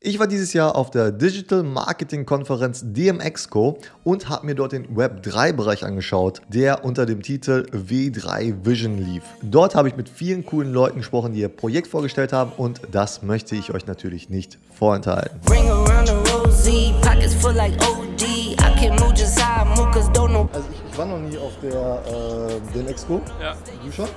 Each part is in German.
Ich war dieses Jahr auf der Digital Marketing Konferenz DMXCO und habe mir dort den Web3-Bereich angeschaut, der unter dem Titel W3 Vision lief. Dort habe ich mit vielen coolen Leuten gesprochen, die ihr Projekt vorgestellt haben und das möchte ich euch natürlich nicht vorenthalten. Also ich, ich, war noch nie auf der äh, DMXCO. Ja. Du schon?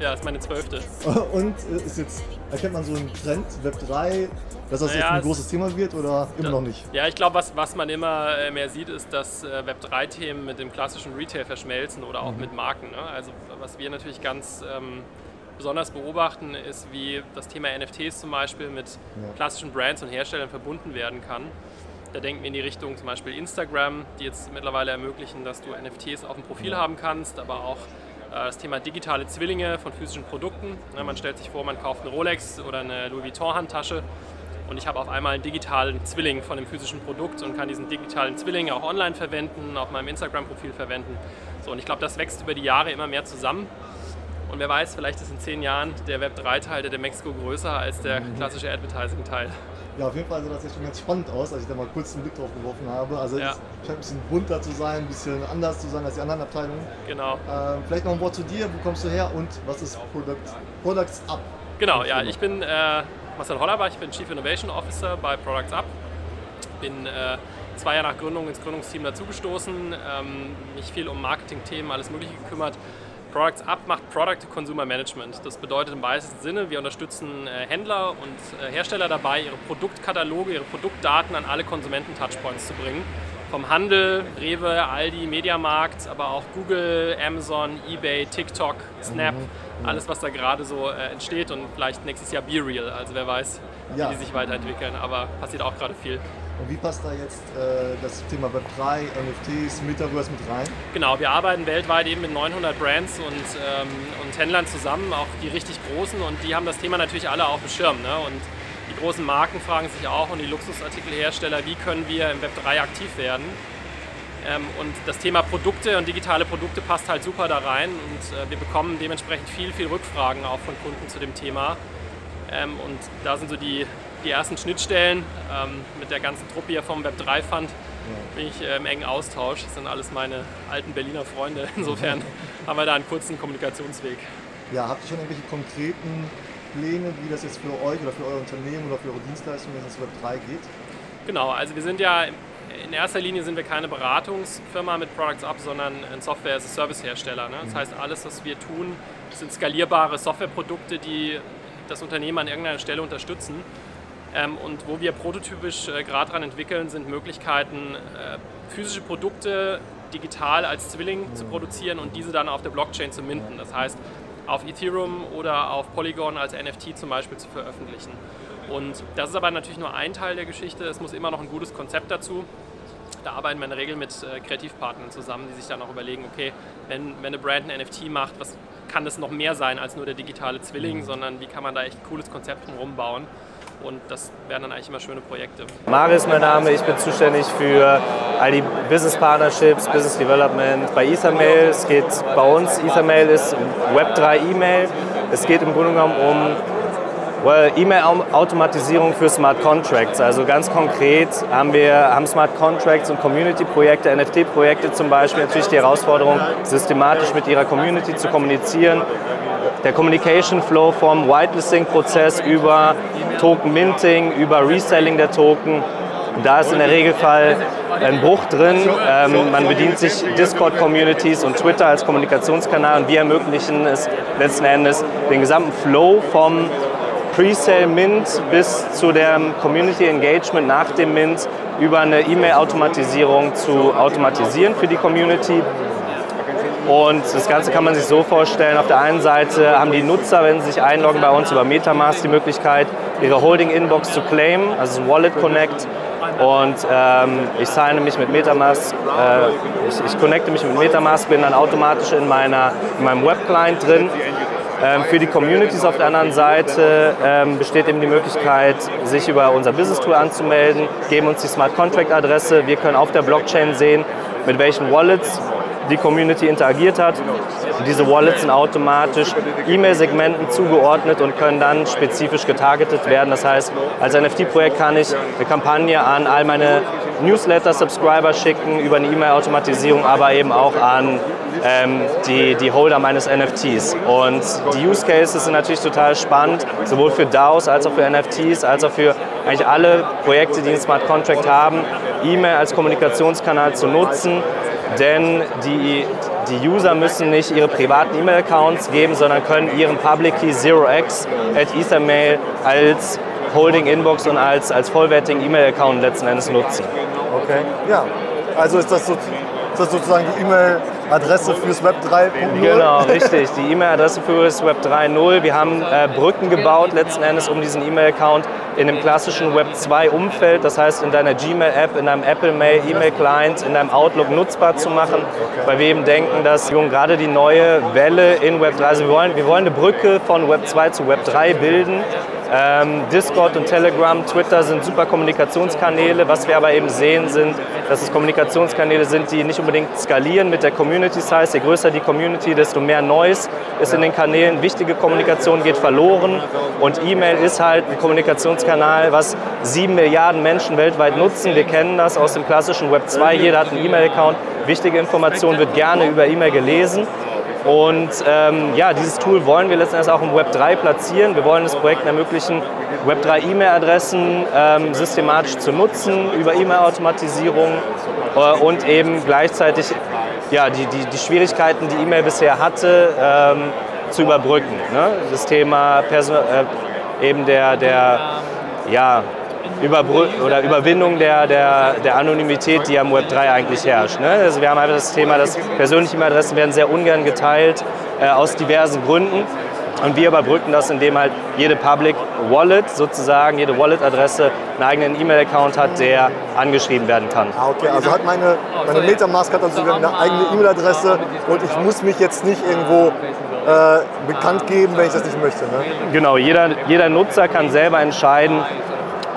Ja, ist meine zwölfte. Und äh, ist jetzt, erkennt man so einen Trend, Web3, dass das naja, jetzt ein großes Thema wird oder immer noch nicht? Ja, ich glaube, was, was man immer äh, mehr sieht, ist, dass äh, Web3-Themen mit dem klassischen Retail verschmelzen oder auch mhm. mit Marken. Ne? Also was wir natürlich ganz ähm, besonders beobachten, ist, wie das Thema NFTs zum Beispiel mit ja. klassischen Brands und Herstellern verbunden werden kann. Da denken wir in die Richtung zum Beispiel Instagram, die jetzt mittlerweile ermöglichen, dass du NFTs auf dem Profil haben kannst, aber auch äh, das Thema digitale Zwillinge von physischen Produkten. Ne, man stellt sich vor, man kauft eine Rolex oder eine Louis Vuitton Handtasche und ich habe auf einmal einen digitalen Zwilling von dem physischen Produkt und kann diesen digitalen Zwilling auch online verwenden, auf meinem Instagram-Profil verwenden. So, und ich glaube, das wächst über die Jahre immer mehr zusammen. Und wer weiß, vielleicht ist in zehn Jahren der Web3-Teil der Mexiko größer als der mhm. klassische Advertising-Teil. Ja, auf jeden Fall sah das jetzt schon ganz spannend aus, als ich da mal kurz einen Blick drauf geworfen habe. Also ja. es scheint ein bisschen bunter zu sein, ein bisschen anders zu sein als die anderen Abteilungen. Genau. Ähm, vielleicht noch ein Wort zu dir, wo kommst du her und was ist Product, Products Up? Genau, ja, ich bin äh, Marcel Hollerbach, ich bin Chief Innovation Officer bei Products Up. Bin äh, zwei Jahre nach Gründung ins Gründungsteam dazugestoßen, ähm, mich viel um Marketing-Themen, alles Mögliche gekümmert. Products Up macht Product Consumer Management. Das bedeutet im weitesten Sinne, wir unterstützen äh, Händler und äh, Hersteller dabei, ihre Produktkataloge, ihre Produktdaten an alle Konsumenten-Touchpoints zu bringen. Vom Handel, Rewe, Aldi, Mediamarkt, aber auch Google, Amazon, eBay, TikTok, Snap. Mhm alles, was da gerade so äh, entsteht und vielleicht nächstes Jahr Be Real. Also wer weiß, ja. wie die sich weiterentwickeln, aber passiert auch gerade viel. Und wie passt da jetzt äh, das Thema Web3, NFTs, Metaverse mit rein? Genau, wir arbeiten weltweit eben mit 900 Brands und, ähm, und Händlern zusammen, auch die richtig großen und die haben das Thema natürlich alle auf dem Schirm. Ne? Und die großen Marken fragen sich auch und die Luxusartikelhersteller, wie können wir im Web3 aktiv werden? Ähm, und das Thema Produkte und digitale Produkte passt halt super da rein und äh, wir bekommen dementsprechend viel, viel Rückfragen auch von Kunden zu dem Thema. Ähm, und da sind so die, die ersten Schnittstellen ähm, mit der ganzen Truppe hier vom Web3 Fund. Bin ich im engen Austausch. Das sind alles meine alten Berliner Freunde. Insofern haben wir da einen kurzen Kommunikationsweg. Ja, habt ihr schon irgendwelche konkreten Pläne, wie das jetzt für euch oder für euer Unternehmen oder für eure Dienstleistungen, wenn es ins Web3 geht? Genau, also wir sind ja in erster Linie sind wir keine Beratungsfirma mit Products Up, sondern ein Software-as-a-Service-Hersteller. Ne? Das mhm. heißt, alles, was wir tun, sind skalierbare Softwareprodukte, die das Unternehmen an irgendeiner Stelle unterstützen. Ähm, und wo wir prototypisch äh, gerade daran entwickeln, sind Möglichkeiten, äh, physische Produkte digital als Zwilling zu produzieren und diese dann auf der Blockchain zu minden. Das heißt, auf Ethereum oder auf Polygon als NFT zum Beispiel zu veröffentlichen. Und das ist aber natürlich nur ein Teil der Geschichte. Es muss immer noch ein gutes Konzept dazu. Da arbeiten wir in der Regel mit äh, Kreativpartnern zusammen, die sich dann auch überlegen, okay, wenn, wenn eine Brand ein NFT macht, was kann das noch mehr sein als nur der digitale Zwilling, mhm. sondern wie kann man da echt ein cooles Konzept drumherum bauen. Und das wären dann eigentlich immer schöne Projekte. Maris ist mein Name, ich bin zuständig für all die Business Partnerships, Business Development bei Ethermail. Es geht bei uns, Ethermail ist Web3 E-Mail. Es geht im Grunde genommen um Well, E-Mail-Automatisierung für Smart Contracts. Also ganz konkret haben wir haben Smart Contracts und Community-Projekte, NFT-Projekte zum Beispiel natürlich die Herausforderung, systematisch mit ihrer Community zu kommunizieren. Der Communication Flow vom Whitelisting-Prozess über Token-Minting, über Reselling der Token. Da ist in der Regelfall ein Bruch drin. Ähm, man bedient sich Discord-Communities und Twitter als Kommunikationskanal und wir ermöglichen es letzten Endes, den gesamten Flow vom Pre-Sale Mint bis zu dem Community Engagement nach dem Mint über eine E-Mail-Automatisierung zu automatisieren für die Community. Und das Ganze kann man sich so vorstellen, auf der einen Seite haben die Nutzer, wenn sie sich einloggen bei uns über Metamask, die Möglichkeit, ihre Holding-Inbox zu claimen, also Wallet Connect. Und ähm, ich signe mich mit Metamask, äh, ich, ich connecte mich mit Metamask, bin dann automatisch in, meiner, in meinem Web-Client drin ähm, für die Communities auf der anderen Seite ähm, besteht eben die Möglichkeit, sich über unser Business Tool anzumelden, geben uns die Smart Contract Adresse. Wir können auf der Blockchain sehen, mit welchen Wallets die Community interagiert hat. Diese Wallets sind automatisch E-Mail-Segmenten zugeordnet und können dann spezifisch getargetet werden. Das heißt, als NFT-Projekt kann ich eine Kampagne an all meine Newsletter-Subscriber schicken über eine E-Mail-Automatisierung, aber eben auch an ähm, die, die Holder meines NFTs. Und die Use Cases sind natürlich total spannend, sowohl für DAOs als auch für NFTs, als auch für eigentlich alle Projekte, die einen Smart Contract haben, E-Mail als Kommunikationskanal zu nutzen. Denn die, die User müssen nicht ihre privaten E-Mail-Accounts geben, sondern können ihren Public Key 0x at Ethermail als Holding Inbox und als, als vollwertigen E-Mail-Account letzten Endes nutzen. Okay, ja. Also ist das, so, ist das sozusagen die E-Mail-Adresse fürs Web 3.0? Genau, richtig. Die E-Mail-Adresse fürs Web 3.0. Wir haben äh, Brücken gebaut letzten Endes um diesen E-Mail-Account in dem klassischen Web 2-Umfeld, das heißt in deiner Gmail-App, in deinem Apple Mail, E-Mail-Client, in deinem Outlook nutzbar zu machen, weil wir eben denken, dass gerade die neue Welle in Web 3, also wir wollen, wir wollen eine Brücke von Web 2 zu Web 3 bilden ähm, Discord und Telegram, Twitter sind super Kommunikationskanäle. Was wir aber eben sehen, sind, dass es Kommunikationskanäle sind, die nicht unbedingt skalieren mit der Community Size. Je größer die Community, desto mehr Noise ist in den Kanälen. Wichtige Kommunikation geht verloren und E-Mail ist halt ein Kommunikationskanal, was sieben Milliarden Menschen weltweit nutzen. Wir kennen das aus dem klassischen Web 2. Jeder hat einen E-Mail-Account. Wichtige Information wird gerne über E-Mail gelesen. Und ähm, ja, dieses Tool wollen wir letztendlich auch im Web 3 platzieren. Wir wollen es Projekten ermöglichen, Web 3 E-Mail-Adressen ähm, systematisch zu nutzen über E-Mail-Automatisierung äh, und eben gleichzeitig ja, die, die, die Schwierigkeiten, die E-Mail bisher hatte, ähm, zu überbrücken. Ne? Das Thema Person äh, eben der, der ja, Überbrü oder Überwindung der, der, der Anonymität, die am Web 3 eigentlich herrscht. Ne? Also wir haben einfach das Thema, dass persönliche E-Mail-Adressen werden sehr ungern geteilt, äh, aus diversen Gründen. Und wir überbrücken das, indem halt jede Public Wallet sozusagen, jede Wallet-Adresse einen eigenen E-Mail-Account hat, der angeschrieben werden kann. Ah, okay, also hat meine, meine Metamask hat dann sogar eine eigene E-Mail-Adresse und ich muss mich jetzt nicht irgendwo äh, bekannt geben, wenn ich das nicht möchte. Ne? Genau, jeder, jeder Nutzer kann selber entscheiden,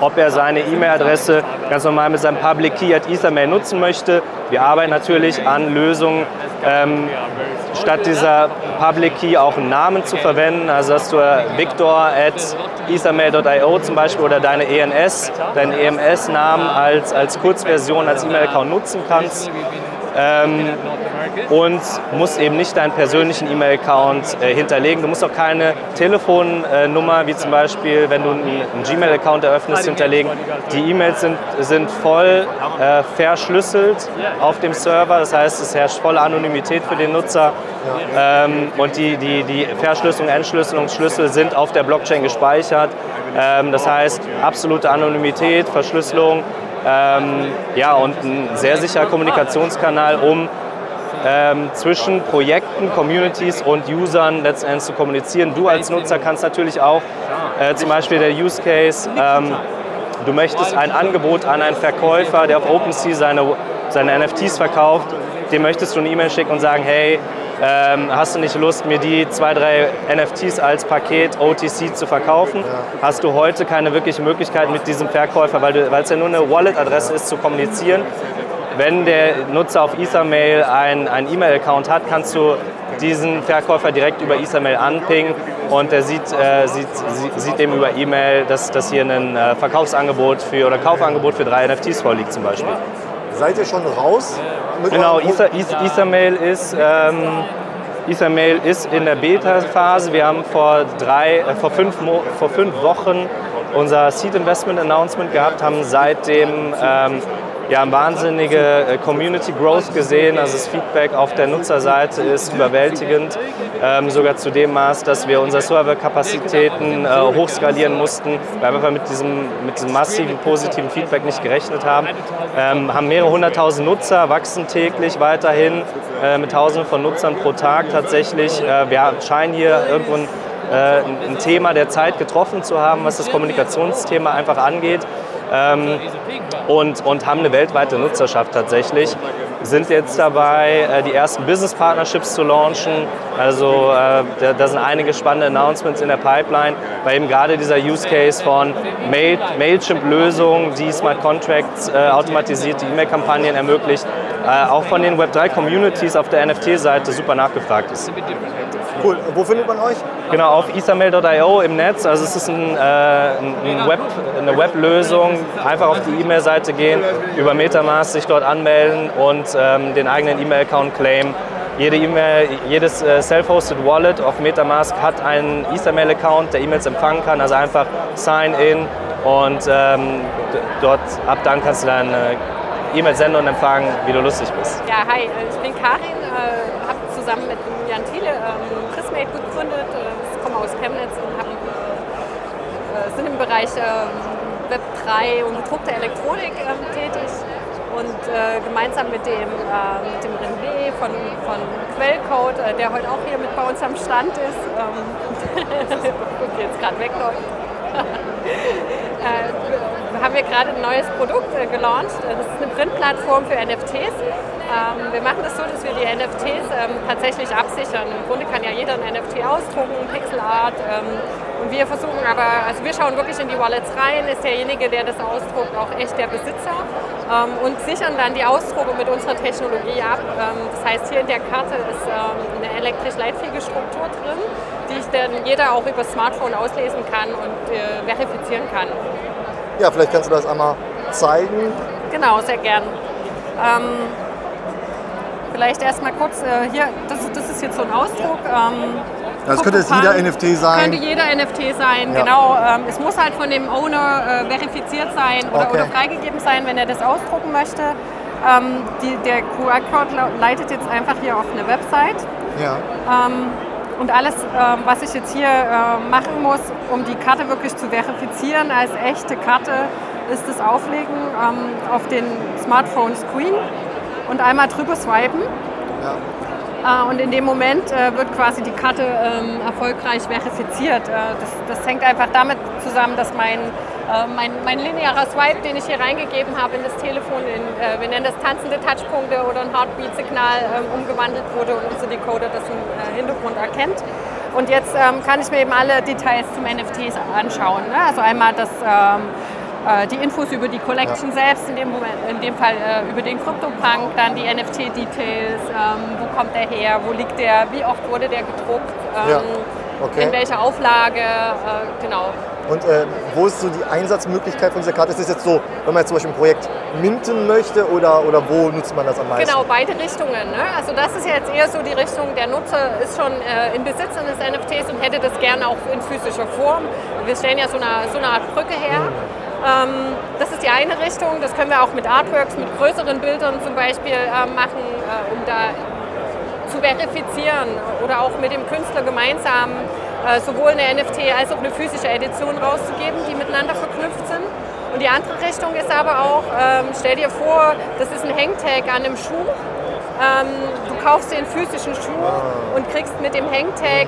ob er seine E-Mail-Adresse ganz normal mit seinem Public Key at Ethermail nutzen möchte. Wir arbeiten natürlich an Lösungen, ähm, statt dieser Public Key auch einen Namen zu verwenden, also dass du Victor at ethermail.io zum Beispiel oder deine ENS, deinen EMS-Namen als, als Kurzversion, als E-Mail-Account nutzen kannst. Ähm, und musst eben nicht deinen persönlichen E-Mail-Account äh, hinterlegen. Du musst auch keine Telefonnummer, wie zum Beispiel, wenn du einen, Gmail-Account eröffnest, hinterlegen. Die E-Mails sind, sind voll äh, verschlüsselt auf dem Server, das heißt, es herrscht volle Anonymität für den Nutzer. Ähm, und die, die, die Verschlüsselung, Entschlüsselungsschlüssel sind auf der Blockchain gespeichert. Ähm, das heißt, absolute Anonymität, Verschlüsselung. Ähm, ja, und ein sehr sicherer Kommunikationskanal, um ähm, zwischen Projekten, Communities und Usern letztendlich zu kommunizieren. Du als Nutzer kannst natürlich auch äh, zum Beispiel der Use Case, ähm, du möchtest ein Angebot an einen Verkäufer, der auf OpenSea seine, seine NFTs verkauft, dem möchtest du eine E-Mail schicken und sagen, hey, ähm, hast du nicht Lust, mir die zwei, drei NFTs als Paket OTC zu verkaufen? Hast du heute keine wirkliche Möglichkeit mit diesem Verkäufer, weil es ja nur eine Wallet-Adresse ist, zu kommunizieren. Wenn der Nutzer auf Ethermail einen E-Mail-Account hat, kannst du diesen Verkäufer direkt über Ethermail anpingen und er sieht, äh, sieht, sieht dem über E-Mail, dass, dass hier ein äh, Verkaufsangebot für oder Kaufangebot für drei NFTs vorliegt zum Beispiel. Seid ihr schon raus? genau, Ether, Ethermail ist ähm, Ethermail ist in der Beta-Phase. Wir haben vor, drei, äh, vor, fünf, vor fünf Wochen unser Seed Investment Announcement gehabt, haben seitdem ähm, ja, wahnsinnige äh, Community Growth gesehen. Also das Feedback auf der Nutzerseite ist überwältigend, ähm, sogar zu dem Maß, dass wir unsere Serverkapazitäten äh, hochskalieren mussten, weil wir mit diesem, mit diesem massiven positiven Feedback nicht gerechnet haben. Ähm, haben mehrere hunderttausend Nutzer, wachsen täglich weiterhin äh, mit tausenden von Nutzern pro Tag tatsächlich. Äh, wir scheinen hier irgendwo ein, äh, ein Thema der Zeit getroffen zu haben, was das Kommunikationsthema einfach angeht ähm, und, und haben eine weltweite Nutzerschaft tatsächlich. sind jetzt dabei, äh, die ersten Business Partnerships zu launchen. Also äh, da sind einige spannende Announcements in der Pipeline, weil eben gerade dieser Use Case von Mail, Mailchimp-Lösungen, die Smart Contracts äh, die E-Mail-Kampagnen ermöglicht, auch von den Web3-Communities auf der NFT-Seite super nachgefragt ist. Cool. Wo findet man euch? Genau, auf ethermail.io im Netz. Also es ist ein, äh, ein Web, eine Weblösung. Einfach auf die E-Mail-Seite gehen, über Metamask sich dort anmelden und ähm, den eigenen E-Mail-Account claimen. Jede e jedes äh, Self-Hosted Wallet auf Metamask hat einen Ethermail-Account, der E-Mails empfangen kann. Also einfach Sign in und ähm, dort ab dann kannst du dann äh, E-Mails senden und empfangen, wie du lustig bist. Ja, hi, ich bin Karin, äh, habe zusammen mit Jan Thiele ähm, Prismate gegründet. Ich komme aus Chemnitz und hab, äh, sind im Bereich äh, Web3 und gedruckte Elektronik äh, tätig. Und äh, gemeinsam mit dem, äh, dem René von, von Quellcode, äh, der heute auch hier mit bei uns am Stand ist, ähm, jetzt gerade wegläuft, haben wir gerade ein neues Produkt gelauncht. Das ist eine Printplattform für NFTs. Ähm, wir machen das so, dass wir die NFTs ähm, tatsächlich absichern. Im Grunde kann ja jeder ein NFT ausdrucken, Pixelart. Ähm, und wir versuchen aber, also wir schauen wirklich in die Wallets rein, ist derjenige, der das ausdruckt, auch echt der Besitzer ähm, und sichern dann die Ausdrucke mit unserer Technologie ab. Ähm, das heißt, hier in der Karte ist ähm, eine elektrisch leitfähige Struktur drin, die ich dann jeder auch über das Smartphone auslesen kann und äh, verifizieren kann. Ja, vielleicht kannst du das einmal zeigen. Genau, sehr gern. Ähm, Vielleicht erstmal kurz, äh, hier, das, das, ist jetzt so ein Ausdruck. Ähm, das könnte jetzt jeder NFT sein. Könnte jeder NFT sein, ja. genau. Ähm, es muss halt von dem Owner äh, verifiziert sein oder, okay. oder, freigegeben sein, wenn er das ausdrucken möchte. Ähm, die, der QR-Code leitet jetzt einfach hier auf eine Website. Ja. Ähm, und alles, äh, was ich jetzt hier äh, machen muss, um die Karte wirklich zu verifizieren als echte Karte, ist das Auflegen ähm, auf den Smartphone-Screen und einmal drüber swipen. Ja. Äh, und in dem Moment äh, wird quasi die Karte ähm, erfolgreich verifiziert. Äh, das, das, hängt einfach damit zusammen, dass mein, mein, mein, linearer Swipe, den ich hier reingegeben habe in das Telefon, in, wir nennen das tanzende Touchpunkte oder ein Heartbeat-Signal, ähm, umgewandelt wurde und unser Decoder das im Hintergrund erkennt. Und jetzt ähm, kann ich mir eben alle Details zum NFTs anschauen. Ne? Also einmal das die Infos über die Collection ja. selbst, in dem, Moment, in dem Fall äh, über den CryptoPunk, dann die NFT-Details, ähm, wo kommt der her, wo liegt der, wie oft wurde der gedruckt, ähm, ja. okay. in welcher Auflage, äh, genau. Und äh, wo ist so die Einsatzmöglichkeit von dieser Karte? Ist das jetzt so, wenn man jetzt zum Beispiel ein Projekt minten möchte oder, oder wo nutzt man das am meisten? Genau, beide Richtungen. Ne? Also das ist jetzt eher so die Richtung, der Nutzer ist schon äh, in Besitz eines NFTs und hätte das gerne auch in physischer Form. Wir stellen ja so eine, so eine Art Brücke her. Mhm. Ähm, das ist die eine Richtung. Das können wir auch mit Artworks, mit größeren Bildern zum Beispiel äh, machen, äh, um da zu verifizieren oder auch mit dem Künstler gemeinsam äh, sowohl eine NFT als auch eine physische Edition rauszugeben, die miteinander verknüpft sind. Und die andere Richtung ist aber auch, ähm, stell dir vor, das ist ein Hangtag an einem Schuh. Ähm, du kaufst dir einen physischen Schuh ah. und kriegst mit dem Hangtag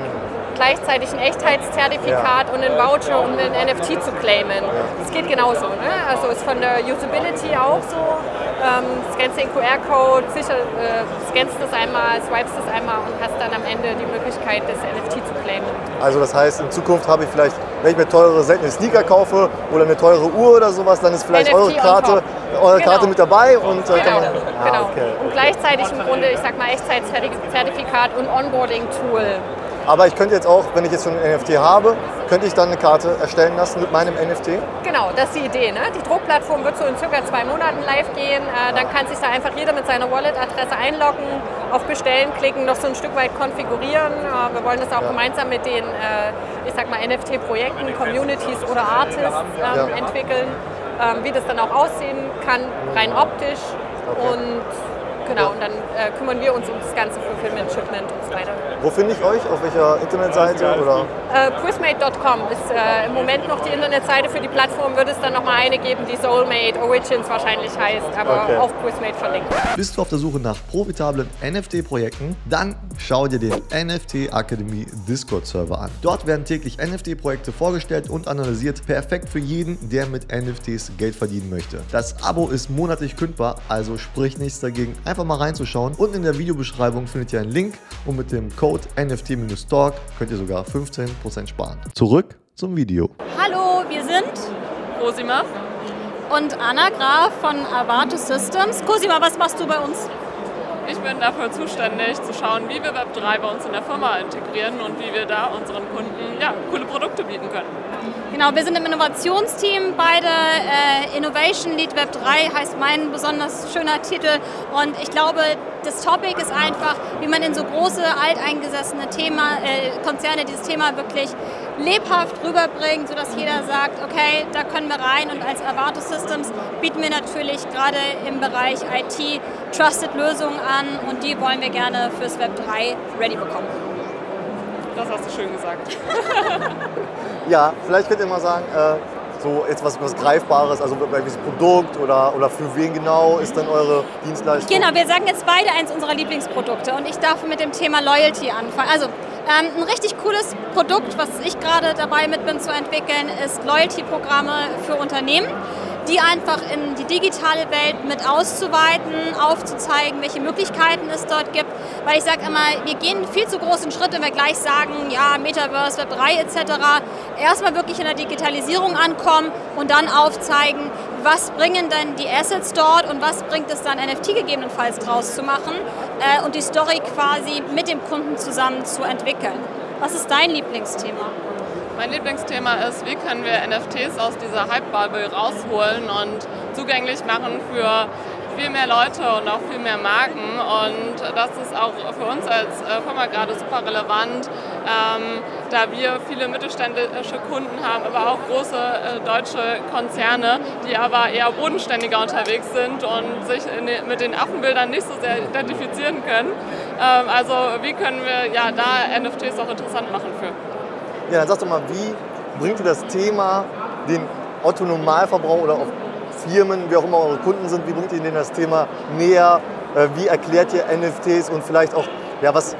gleichzeitig ein Echtheitszertifikat ja. und einen Voucher, um einen NFT zu claimen. Das geht genauso. Ne? Also ist von der Usability auch so. Ähm, scannst den QR-Code, sicher, äh, scannst das einmal, swipest das einmal und hast dann am Ende die Möglichkeit, das NFT zu claimen. Also das heißt, in Zukunft habe ich vielleicht, wenn ich mir teure seltene Sneaker kaufe oder eine teure Uhr oder sowas, dann ist vielleicht NFT eure Karte, eure genau. Karte mit dabei und äh, genau. Man, ah, genau. Okay. Und gleichzeitig im Grunde, ich sag mal, Echtzeitzertifikat und Onboarding-Tool. Aber ich könnte jetzt auch, wenn ich jetzt schon ein NFT habe, könnte ich dann eine Karte erstellen lassen mit meinem NFT? Genau, das ist die Idee. Ne? Die Druckplattform wird so in circa zwei Monaten live gehen. Äh, dann kann sich da einfach jeder mit seiner Wallet-Adresse einloggen, auf Bestellen klicken, noch so ein Stück weit konfigurieren. Äh, wir wollen das auch ja. gemeinsam mit den, äh, ich sag mal, NFT-Projekten, Communities oder Artists ähm, ja. entwickeln, ähm, wie das dann auch aussehen kann, rein optisch. Okay. Und Genau, und dann äh, kümmern wir uns um das ganze Fulfillment, Shipment und so weiter. Wo finde ich euch? Auf welcher Internetseite? Oder? Äh, Prismate.com ist äh, im Moment noch die Internetseite für die Plattform. Wird es dann nochmal eine geben, die Soulmate Origins wahrscheinlich heißt, aber okay. auf Prismate verlinkt. Bist du auf der Suche nach profitablen NFT-Projekten? Dann schau dir den NFT Academy Discord-Server an. Dort werden täglich NFT-Projekte vorgestellt und analysiert. Perfekt für jeden, der mit NFTs Geld verdienen möchte. Das Abo ist monatlich kündbar, also sprich nichts dagegen einfach mal reinzuschauen. Unten in der Videobeschreibung findet ihr einen Link und mit dem Code NFT-Talk könnt ihr sogar 15% sparen. Zurück zum Video. Hallo, wir sind Cosima. und Anna Graf von Avato Systems. Cosima, was machst du bei uns? Ich bin dafür zuständig, zu schauen, wie wir Web3 bei uns in der Firma integrieren und wie wir da unseren Kunden ja, coole Produkte bieten können. Genau, wir sind im Innovationsteam, beide äh, Innovation Lead Web 3 heißt mein besonders schöner Titel und ich glaube, das Topic ist einfach, wie man in so große, alteingesessene Thema, äh, Konzerne dieses Thema wirklich lebhaft rüberbringt, sodass jeder sagt, okay, da können wir rein und als Avato Systems bieten wir natürlich gerade im Bereich IT Trusted Lösungen an und die wollen wir gerne fürs Web 3 ready bekommen. Das hast du schön gesagt. Ja, vielleicht könnt ihr mal sagen, äh, so jetzt was, was Greifbares, also welches Produkt oder, oder für wen genau ist dann eure Dienstleistung? Genau, wir sagen jetzt beide eins unserer Lieblingsprodukte und ich darf mit dem Thema Loyalty anfangen. Also ähm, ein richtig cooles Produkt, was ich gerade dabei mit bin zu entwickeln, ist Loyalty-Programme für Unternehmen die einfach in die digitale Welt mit auszuweiten, aufzuzeigen, welche Möglichkeiten es dort gibt. Weil ich sage immer, wir gehen viel zu großen Schritt, wenn wir gleich sagen, ja, Metaverse, Web 3 etc. Erstmal wirklich in der Digitalisierung ankommen und dann aufzeigen, was bringen denn die Assets dort und was bringt es dann NFT gegebenenfalls draus zu machen äh, und die Story quasi mit dem Kunden zusammen zu entwickeln. Was ist dein Lieblingsthema? Mein Lieblingsthema ist, wie können wir NFTs aus dieser Hype-Bubble rausholen und zugänglich machen für viel mehr Leute und auch viel mehr Marken. Und das ist auch für uns als äh, Firma gerade super relevant, ähm, da wir viele mittelständische Kunden haben, aber auch große äh, deutsche Konzerne, die aber eher bodenständiger unterwegs sind und sich den, mit den Affenbildern nicht so sehr identifizieren können. Ähm, also wie können wir ja da NFTs auch interessant machen für? Ja, dann sag doch mal, wie bringt ihr das Thema den Otto Normalverbraucher oder auch Firmen, wie auch immer eure Kunden sind, wie bringt ihr denen das Thema näher? Äh, wie erklärt ihr NFTs und vielleicht auch, ja, was,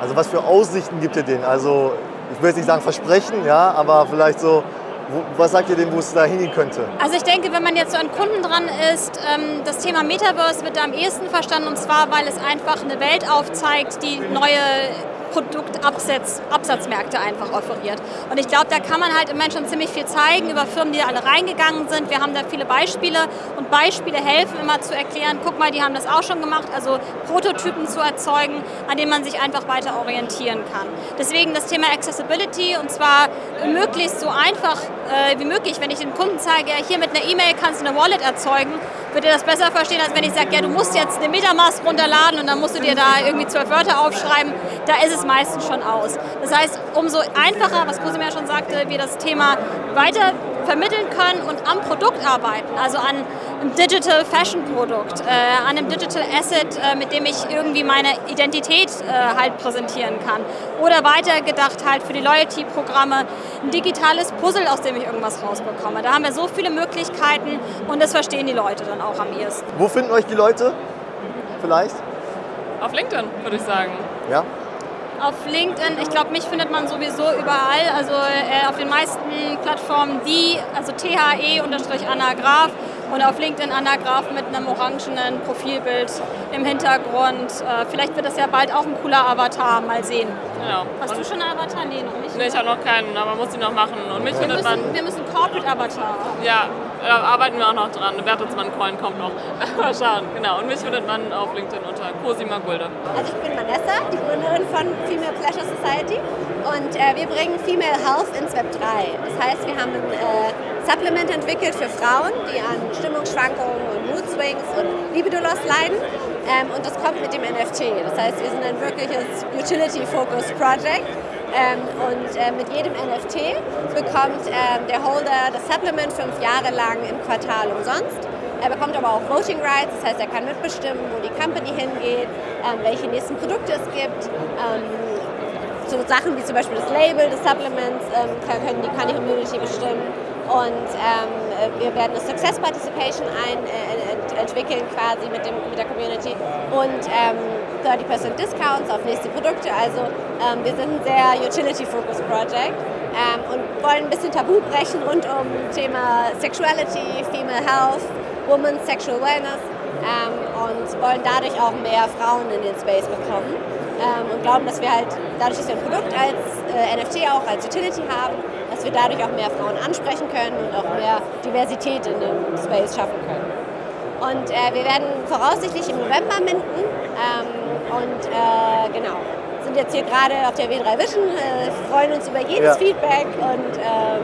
also was für Aussichten gibt ihr denen? Also, ich will jetzt nicht sagen Versprechen, ja, aber vielleicht so, was sagt ihr denen, wo es da hingehen könnte? Also ich denke, wenn man jetzt so an Kunden dran ist, ähm, das Thema Metaverse wird da am ehesten verstanden und zwar, weil es einfach eine Welt aufzeigt, die neue Produktabsatzmärkte einfach offeriert. Und ich glaube, da kann man halt im Moment schon ziemlich viel zeigen über Firmen, die alle reingegangen sind. Wir haben da viele Beispiele und Beispiele helfen immer zu erklären, guck mal, die haben das auch schon gemacht, also Prototypen zu erzeugen, an denen man sich einfach weiter orientieren kann. Deswegen das Thema Accessibility und zwar möglichst so einfach äh, wie möglich. Wenn ich den Kunden zeige, hier mit einer E-Mail kannst du eine Wallet erzeugen, wird er das besser verstehen, als wenn ich sage, ja, du musst jetzt eine Metamask runterladen und dann musst du dir da irgendwie zwölf Wörter aufschreiben. Da ist es meistens schon aus. Das heißt, umso einfacher, was Cosima ja schon sagte, wir das Thema weiter vermitteln können und am Produkt arbeiten, also an einem Digital Fashion Produkt, äh, an einem Digital Asset, äh, mit dem ich irgendwie meine Identität äh, halt präsentieren kann. Oder weitergedacht halt für die Loyalty-Programme ein digitales Puzzle, aus dem ich irgendwas rausbekomme. Da haben wir so viele Möglichkeiten und das verstehen die Leute dann auch am ehesten. Wo finden euch die Leute? Vielleicht? Auf LinkedIn, würde ich sagen. Ja? Auf LinkedIn, ich glaube, mich findet man sowieso überall, also äh, auf den meisten Plattformen die, also THE-Anna Graf und auf LinkedIn Anna Graf mit einem orangenen Profilbild im Hintergrund. Äh, vielleicht wird das ja bald auch ein cooler Avatar, mal sehen. Genau. Hast du Und- schon einen Avatar? Nee, noch nicht. Nee, ich habe noch keinen, aber man muss ihn noch machen. Und mich wir, findet man, müssen, wir müssen Corporate Avatar. ja, da arbeiten wir auch noch dran. Bertelsmann-Coin kommt noch. Mal schauen, genau. Und mich findet man auf LinkedIn unter Cosima Gulde. Also ich bin Vanessa, die Gründerin von Female Pleasure Society und äh, wir bringen Female Health ins Web 3. Das heißt, wir haben ein äh, Supplement entwickelt für Frauen, die an Stimmungsschwankungen und Mood Swings und Libido-Loss leiden ähm, und das kommt mit dem NFT. Das heißt, wir sind ein wirkliches Utility-Focused Project ähm, und äh, mit jedem NFT bekommt ähm, der Holder das Supplement fünf Jahre lang im Quartal umsonst. Er bekommt aber auch Voting Rights, das heißt, er kann mitbestimmen, wo die Company hingeht, ähm, welche nächsten Produkte es gibt. Ähm, so Sachen wie zum Beispiel das Label des Supplements ähm, kann, können die, kann die Community bestimmen. Und ähm, äh, wir werden eine Success Participation ein, äh, ent entwickeln quasi mit, dem, mit der Community und ähm, 30% Discounts auf nächste Produkte. Also ähm, wir sind ein sehr Utility-Focused Project ähm, und wollen ein bisschen Tabu brechen rund um Thema Sexuality, Female Health, Women's Sexual Wellness ähm, und wollen dadurch auch mehr Frauen in den Space bekommen ähm, und glauben, dass wir halt dadurch, dass wir ein Produkt als äh, NFT auch als Utility haben, dass wir dadurch auch mehr Frauen ansprechen können und auch mehr Diversität in dem Space schaffen können. Und äh, wir werden voraussichtlich im November minden ähm, und äh, genau sind jetzt hier gerade auf der W3 Vision, äh, freuen uns über jedes ja. Feedback und ähm,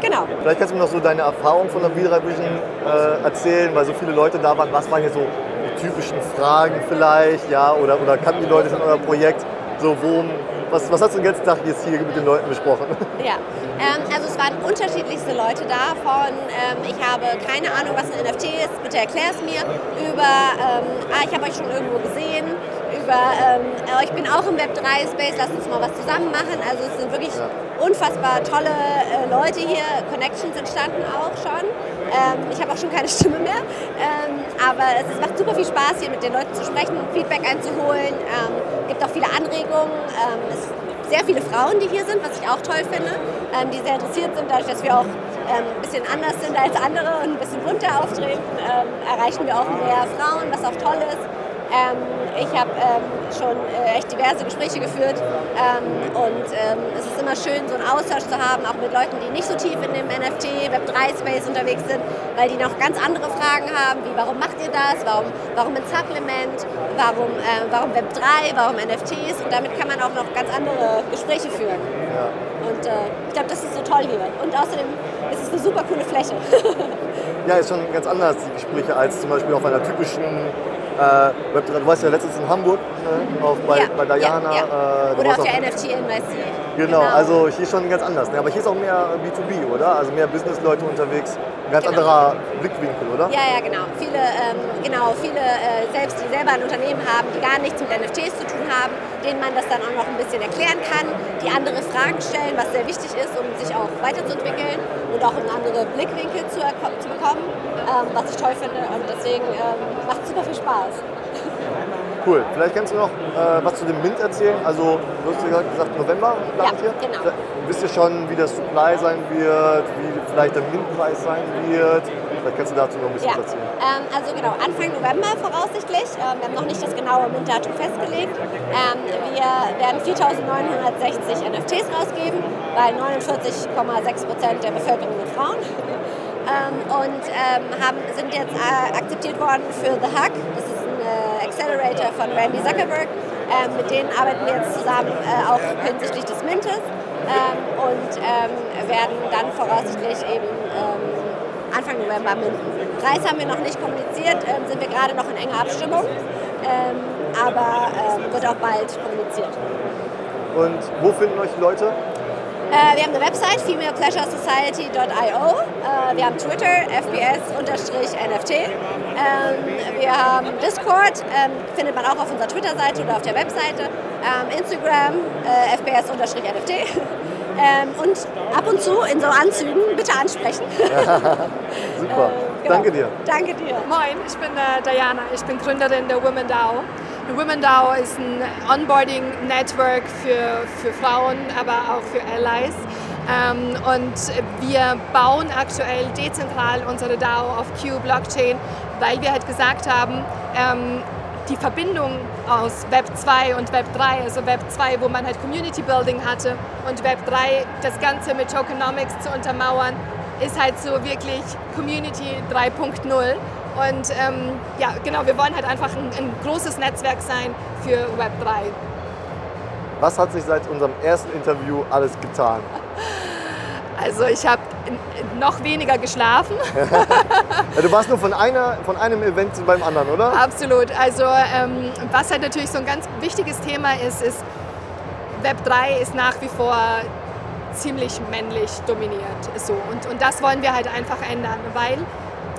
genau. Vielleicht kannst du mir noch so deine Erfahrung von der W3 Vision äh, erzählen, weil so viele Leute da waren. Was waren hier so die typischen Fragen vielleicht, ja, oder, oder kannten die Leute schon euer Projekt? So, worum, was, was hast du den ganzen Tag jetzt hier mit den Leuten besprochen? Ja, ähm, also es waren unterschiedlichste Leute da von ähm, ich habe keine Ahnung, was ein NFT ist, bitte erklär es mir, über ähm, ah, ich habe euch schon irgendwo gesehen, über ähm, ich bin auch im Web3 Space, lasst uns mal was zusammen machen. Also es sind wirklich ja. unfassbar tolle äh, Leute hier, Connections entstanden auch schon. Ähm, ich habe auch schon keine Stimme mehr, ähm, aber es, es, macht super viel Spaß hier mit den Leuten zu sprechen, Feedback einzuholen. Ähm, gibt auch viele Anregungen. Ähm, es sehr viele Frauen, die hier sind, was ich auch toll finde, ähm, die sehr interessiert sind, dadurch, dass wir auch ein bisschen anders sind als andere und ein bisschen bunter auftreten, erreichen wir auch mehr Frauen, was auch toll ist. Ähm, ich habe ähm, schon äh, echt diverse Gespräche geführt ähm, und ähm, es ist immer schön, so einen Austausch zu haben, auch mit Leuten, die nicht so tief in dem NFT, Web3-Space unterwegs sind, weil die noch ganz andere Fragen haben, wie warum macht ihr das, warum, warum ein Supplement, warum, äh, warum Web3, warum NFTs und damit kann man auch noch ganz andere Gespräche führen. Ja. Und äh, ich glaube, das ist so toll hier. Und außerdem ist es eine super coole Fläche. ja, ist schon ganz anders, die Gespräche, als zum Beispiel auf einer typischen du warst ja letztens in Hamburg ne, auf, bei, ja, bei Diana. Ja, ja. Äh, oder auf der NFT NYC. Genau, genau, also hier schon ganz anders. Ne? Aber hier ist auch mehr B2B, oder? Also mehr Businessleute unterwegs. Ein ganz genau. anderer Blickwinkel, oder? Ja, ja, genau. Viele, ähm, genau, viele äh, selbst, die selber ein Unternehmen haben, die gar nichts mit NFTs zu tun haben, denen man das dann auch noch ein bisschen erklären kann, die andere Fragen stellen, was sehr wichtig ist, um sich auch weiterzuentwickeln und auch einen anderen Blickwinkel zu, zu bekommen, ähm, was ich toll finde. Und deswegen ähm, macht es super viel Spaß. Cool. Vielleicht kannst du noch äh, was zu dem Mint erzählen. Also, du hast ja gesagt, November plant ja, hier. Genau. Wisst ihr schon, wie das Supply sein wird, wie vielleicht der Mintpreis sein wird? Vielleicht kannst du dazu noch ein bisschen ja. erzählen. Ähm, also genau, Anfang November voraussichtlich. Ähm, wir haben noch nicht das genaue Mintdatum festgelegt. Ähm, wir werden 4.960 NFTs rausgeben, bei 49,6 Prozent der Bevölkerung sind Frauen. Ähm, und ähm, haben, sind jetzt äh, akzeptiert worden für The Hug. Das ist äh, Accelerator von Randy Zuckerberg. Ähm, mit denen arbeiten wir jetzt zusammen äh, auch hinsichtlich des Mintes und ähm, werden dann voraussichtlich eben ähm, Anfang November minden. Preis haben wir noch nicht kommuniziert, ähm, sind wir gerade noch in enger Abstimmung, ähm, aber wird auch bald kommuniziert. Und wo finden euch Leute? Äh, wir haben eine Website, femalepleasuresociety.io. Äh, wir haben Twitter, fbs-nft. Ähm, wir haben Discord, ähm, findet man auch auf unserer Twitter-Seite oder auf der Webseite. Ähm, Instagram, äh, fbs-nft. Ähm, und ab und zu in so Anzügen bitte ansprechen. Super, äh, genau. danke dir. Danke dir. Moin, ich bin äh, Diana, ich bin Gründerin der Women DAO. WomenDAO ist ein Onboarding-Network für, für Frauen, aber auch für Allies. Ähm, und wir bauen aktuell dezentral unsere DAO auf Q-Blockchain, weil wir halt gesagt haben, ähm, die Verbindung aus Web 2 und Web 3, also Web 2, wo man halt Community Building hatte und Web 3 das Ganze mit Tokenomics zu untermauern, ist halt so wirklich Community 3.0 und ähm, ja, genau, wir wollen halt einfach ein, ein großes Netzwerk sein für Web 3. Was hat sich seit unserem ersten Interview alles getan? Also ich habe noch weniger geschlafen. ja, du warst nur von, einer, von einem Event beim anderen, oder? Absolut. Also ähm, was halt natürlich so ein ganz wichtiges Thema ist, ist, Web 3 ist nach wie vor ziemlich männlich dominiert. So. Und, und das wollen wir halt einfach ändern, weil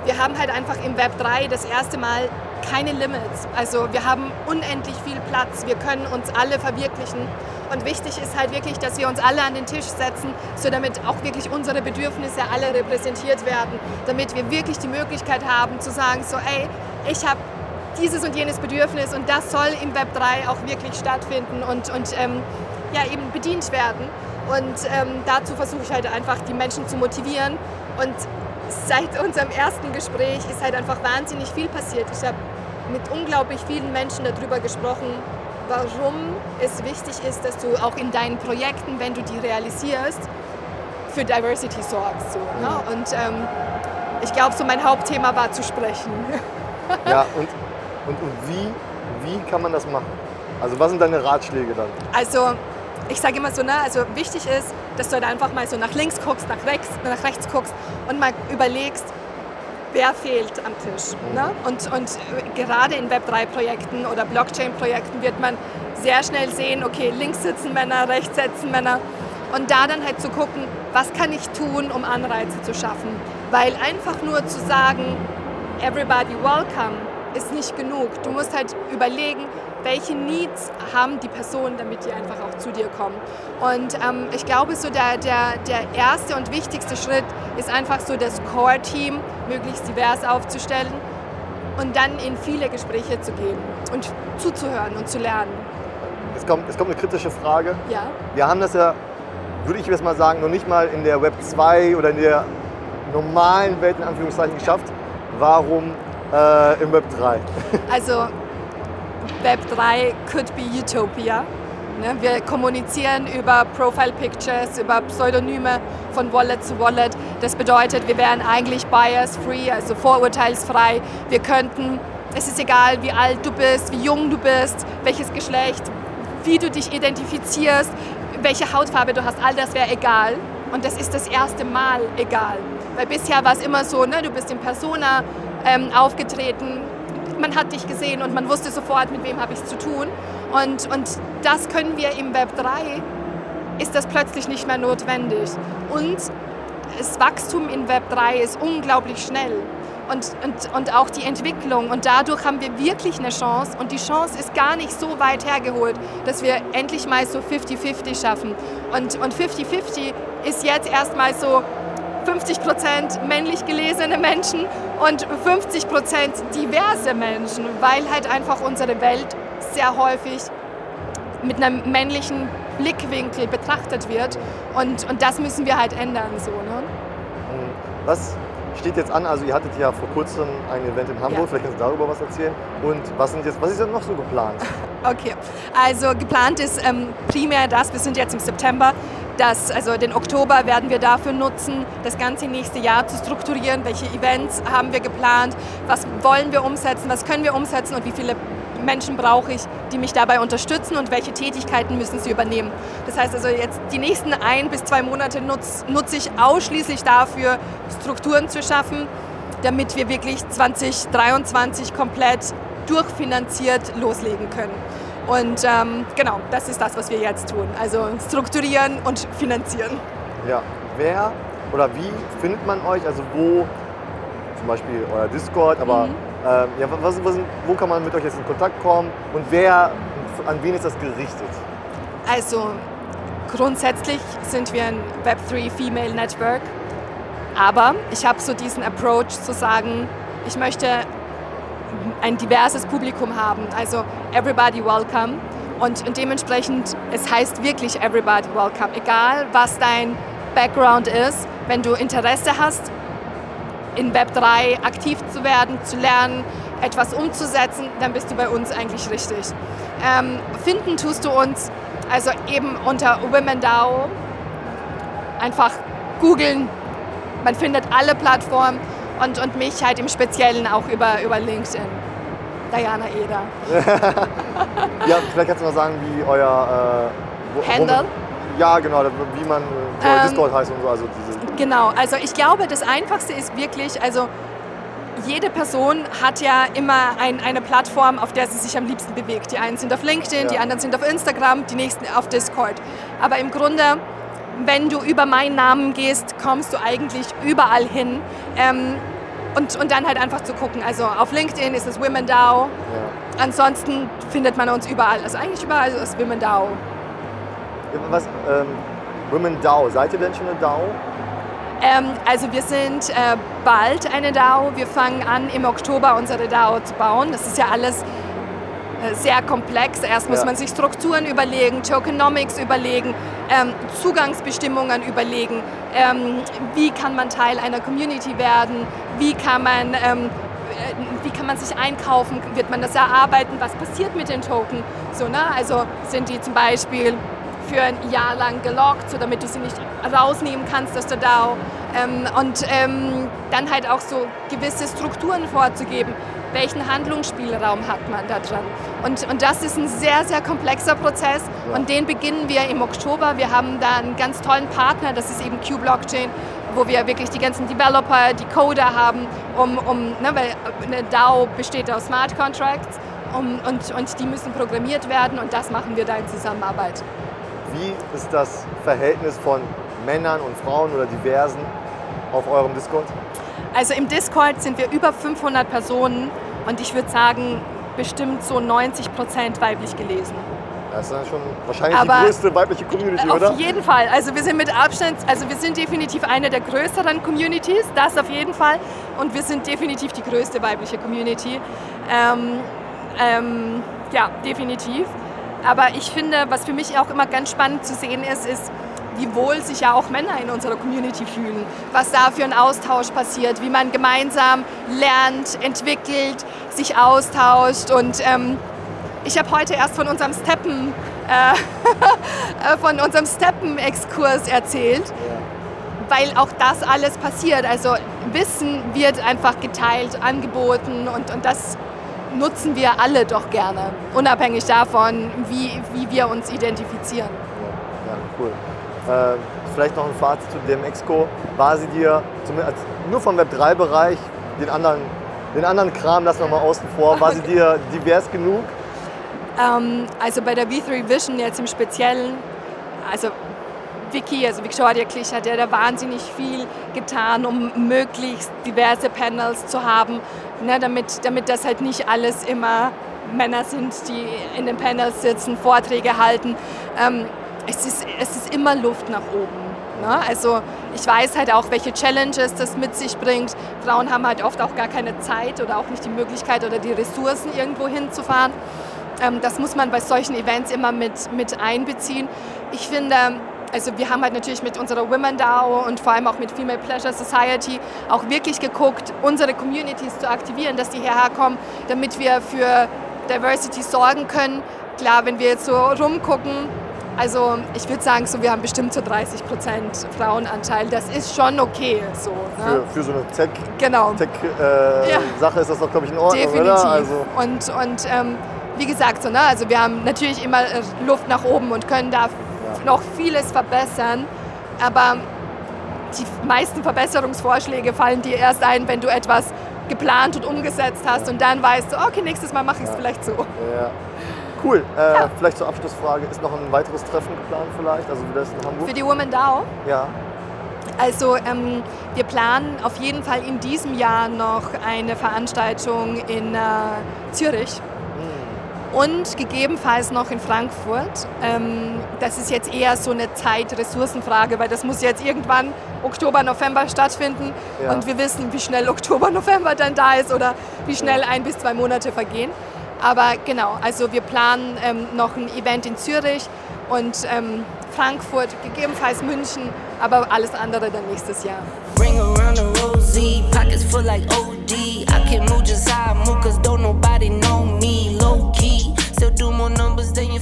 wir haben halt einfach im Web 3 das erste Mal keine Limits. Also wir haben unendlich viel Platz, wir können uns alle verwirklichen. Und wichtig ist halt wirklich, dass wir uns alle an den Tisch setzen, so damit auch wirklich unsere Bedürfnisse alle repräsentiert werden, damit wir wirklich die Möglichkeit haben zu sagen, so ey, ich habe dieses und jenes Bedürfnis und das soll im Web 3 auch wirklich stattfinden und, und ähm, ja, eben bedient werden. Und ähm, dazu versuche ich halt einfach, die Menschen zu motivieren und seit unserem ersten Gespräch ist halt einfach wahnsinnig viel passiert. Ich habe mit unglaublich vielen Menschen darüber gesprochen, warum es wichtig ist, dass du auch in deinen Projekten, wenn du die realisierst, für Diversity sorgst. So, ne? Und ähm, ich glaube, so mein Hauptthema war zu sprechen. ja, und, und, und wie, wie kann man das machen? Also was sind deine Ratschläge dann? Also ich sage immer so, ne, also wichtig ist, dass du halt einfach mal so nach links guckst, nach rechts, nach rechts guckst und mal überlegst, wer fehlt am Tisch. Ne? Und, und gerade in Web3-Projekten oder Blockchain-Projekten wird man sehr schnell sehen, okay, links sitzen Männer, rechts sitzen Männer. Und da dann halt zu gucken, was kann ich tun, um Anreize zu schaffen. Weil einfach nur zu sagen, everybody welcome, ist nicht genug. Du musst halt überlegen, welche Needs haben die Personen, damit die einfach auch zu dir kommen. Und ähm, ich glaube, so der, der, der erste und wichtigste Schritt ist einfach so das Core-Team möglichst divers aufzustellen und dann in viele Gespräche zu gehen und zuzuhören und zu lernen. Es kommt, es kommt eine kritische Frage. Ja. Wir haben das ja, würde ich jetzt mal sagen, noch nicht mal in der Web 2 oder in der normalen Welt in Anführungszeichen geschafft. Warum äh, im Web 3? Also Web 3 could be Utopia. Ne, wir kommunizieren über Profile Pictures, über Pseudonyme von Wallet zu Wallet. Das bedeutet, wir wären eigentlich bias-free, also vorurteilsfrei. Wir könnten, es ist egal, wie alt du bist, wie jung du bist, welches Geschlecht, wie du dich identifizierst, welche Hautfarbe du hast, all das wäre egal. Und das ist das erste Mal egal. Weil bisher war es immer so, ne, du bist in Persona ähm, aufgetreten, man hat dich gesehen und man wusste sofort, mit wem habe ich es zu tun. Und, und das können wir im Web 3, ist das plötzlich nicht mehr notwendig. Und das Wachstum in Web 3 ist unglaublich schnell. Und, und, und auch die Entwicklung. Und dadurch haben wir wirklich eine Chance. Und die Chance ist gar nicht so weit hergeholt, dass wir endlich mal so 50-50 schaffen. Und 50-50 ist jetzt erstmal so 50 Prozent männlich gelesene Menschen und 50 Prozent diverse Menschen, weil halt einfach unsere Welt sehr häufig mit einem männlichen Blickwinkel betrachtet wird und, und das müssen wir halt ändern. So, ne? Was steht jetzt an? Also ihr hattet ja vor kurzem ein Event in Hamburg, ja. vielleicht kannst du darüber was erzählen. Und was, sind jetzt, was ist denn noch so geplant? Okay, also geplant ist ähm, primär das, wir sind jetzt im September, das, also den Oktober werden wir dafür nutzen, das ganze nächste Jahr zu strukturieren. Welche Events haben wir geplant? Was wollen wir umsetzen? Was können wir umsetzen? Und wie viele Menschen brauche ich, die mich dabei unterstützen und welche Tätigkeiten müssen sie übernehmen. Das heißt also jetzt die nächsten ein bis zwei Monate nutze, nutze ich ausschließlich dafür, Strukturen zu schaffen, damit wir wirklich 2023 komplett durchfinanziert loslegen können. Und ähm, genau, das ist das, was wir jetzt tun. Also strukturieren und finanzieren. Ja, wer oder wie findet man euch? Also wo, zum Beispiel euer Discord, aber mhm. ähm, ja, was, was, wo kann man mit euch jetzt in Kontakt kommen und wer, an wen ist das gerichtet? Also grundsätzlich sind wir ein Web3 Female Network, aber ich habe so diesen Approach zu sagen, ich möchte ein diverses Publikum haben. Also everybody welcome. Und, und dementsprechend, es heißt wirklich everybody welcome. Egal, was dein Background ist, wenn du Interesse hast, in Web3 aktiv zu werden, zu lernen, etwas umzusetzen, dann bist du bei uns eigentlich richtig. Ähm, finden tust du uns also eben unter WomenDAO. Einfach googeln. Man findet alle Plattformen und, und mich halt im Speziellen auch über, über LinkedIn. Diana Eder. ja, vielleicht kannst du mal sagen, wie euer äh, Handle? ja, genau, wie man äh, ähm, Discord heißt und so. Also diese genau, also ich glaube, das Einfachste ist wirklich, also jede Person hat ja immer ein, eine Plattform, auf der sie sich am liebsten bewegt. Die einen sind auf LinkedIn, ja. die anderen sind auf Instagram, die nächsten auf Discord. Aber im Grunde wenn du über meinen Namen gehst, kommst du eigentlich überall hin. Ähm, und, und dann halt einfach zu gucken. Also auf LinkedIn ist es Women DAO. Ja. Ansonsten findet man uns überall. Also eigentlich überall ist es Women DAO. Was, ähm, Women DAO, seid ihr denn schon eine DAO? Ähm, also wir sind äh, bald eine DAO. Wir fangen an im Oktober unsere DAO zu bauen. Das ist ja alles sehr komplex. Erst muss Ja. man sich Strukturen überlegen, Tokenomics überlegen, ähm, Zugangsbestimmungen überlegen, ähm, wie kann man Teil einer Community werden, wie kann man, ähm, äh, wie kann man sich einkaufen, wird man das erarbeiten, was passiert mit den Token. So, ne? Also sind die zum Beispiel für ein Jahr lang gelockt, so damit du sie nicht rausnehmen kannst aus der DAO. Ähm, und ähm, dann halt auch so gewisse Strukturen vorzugeben. Welchen Handlungsspielraum hat man da dran? Und, und das ist ein sehr, sehr komplexer Prozess und den beginnen wir im Oktober. Wir haben da einen ganz tollen Partner, das ist eben Q-Blockchain, wo wir wirklich die ganzen Developer, die Coder haben, um, um ne, weil eine DAO besteht aus Smart Contracts um, und, und die müssen programmiert werden und das machen wir da in Zusammenarbeit. Wie ist das Verhältnis von Männern und Frauen oder Diversen auf eurem Discord? Also im Discord sind wir über 500 Personen und ich würde sagen, bestimmt so 90 Prozent weiblich gelesen. Das ist dann schon wahrscheinlich Aber- die größte weibliche Community, Auf oder? jeden Fall. Also wir sind mit Abstand, also wir sind definitiv eine der größeren Communities, das auf jeden Fall. Und wir sind definitiv die größte weibliche Community. Ähm, ähm, ja, definitiv. Aber ich finde, was für mich auch immer ganz spannend zu sehen ist, ist, wie wohl sich ja auch Männer in unserer Community fühlen, was da für ein Austausch passiert, wie man gemeinsam lernt, entwickelt, sich austauscht und ähm, ich habe heute erst von unserem Steppen, äh, von unserem Steppen-Exkurs erzählt, weil auch das alles passiert. Also Wissen wird einfach geteilt, angeboten und, und das nutzen wir alle doch gerne, unabhängig davon, wie, wie wir uns identifizieren. Ja, cool. Äh, vielleicht noch ein Fazit zu dem Exco. War sie dir zumindest als, nur vom Web3-Bereich, den anderen, den anderen Kram lassen wir mal außen vor, war sie dir divers genug? Ähm, also bei der V3 Vision jetzt im Speziellen, also Vicky, also Victoria Klich hat ja da wahnsinnig viel getan, um möglichst diverse Panels zu haben, ne, damit, damit das halt nicht alles immer Männer sind, die in den Panels sitzen, Vorträge halten. Ähm, es, ist, es ist immer Luft nach oben. Ne? Also ich weiß halt auch, welche Challenges das mit sich bringt. Frauen haben halt oft auch gar keine Zeit oder auch nicht die Möglichkeit oder die Ressourcen, irgendwo hinzufahren. Ähm, das muss man bei solchen Events immer mit, mit einbeziehen. Ich finde, also wir haben halt natürlich mit unserer Women DAO und vor allem auch mit Female Pleasure Society auch wirklich geguckt, unsere Communities zu aktivieren, dass die hierher kommen, damit wir für Diversity sorgen können. Klar, wenn wir jetzt so rumgucken, also ich würde sagen, so, wir haben bestimmt so 30 Prozent Frauenanteil. Das ist schon okay so. Ne? Für, für so eine Tech, Genau. Tech äh, Ja. Sache ist das doch, glaube ich, in Ordnung, Definitiv. oder? Also, Und, und ähm, wie gesagt, so, ne, also wir haben natürlich immer äh, Luft nach oben und können da noch vieles verbessern. Aber die meisten Verbesserungsvorschläge fallen dir erst ein, wenn du etwas geplant und umgesetzt hast und dann weißt du, okay, nächstes Mal mache ich es vielleicht so. ja. Cool. Äh, Vielleicht zur Abschlussfrage, ist noch ein weiteres Treffen geplant vielleicht? Also wie das in Hamburg? Für die Women DAO ja. Also ähm, wir planen auf jeden Fall in diesem Jahr noch eine Veranstaltung in äh, Zürich und gegebenenfalls noch in Frankfurt. Ähm, das ist jetzt eher so eine Zeit-Ressourcenfrage, weil das muss jetzt irgendwann Oktober, November stattfinden Ja. und wir wissen, wie schnell Oktober, November dann da ist oder wie schnell ein bis zwei Monate vergehen. Aber genau, also wir planen ähm, noch ein Event in Zürich und ähm, Frankfurt, gegebenenfalls München, aber alles andere dann nächstes Jahr. Bring around the rosy, pockets full like OD. I can move just how I move, cause don't nobody know me. Low key, still do more numbers than you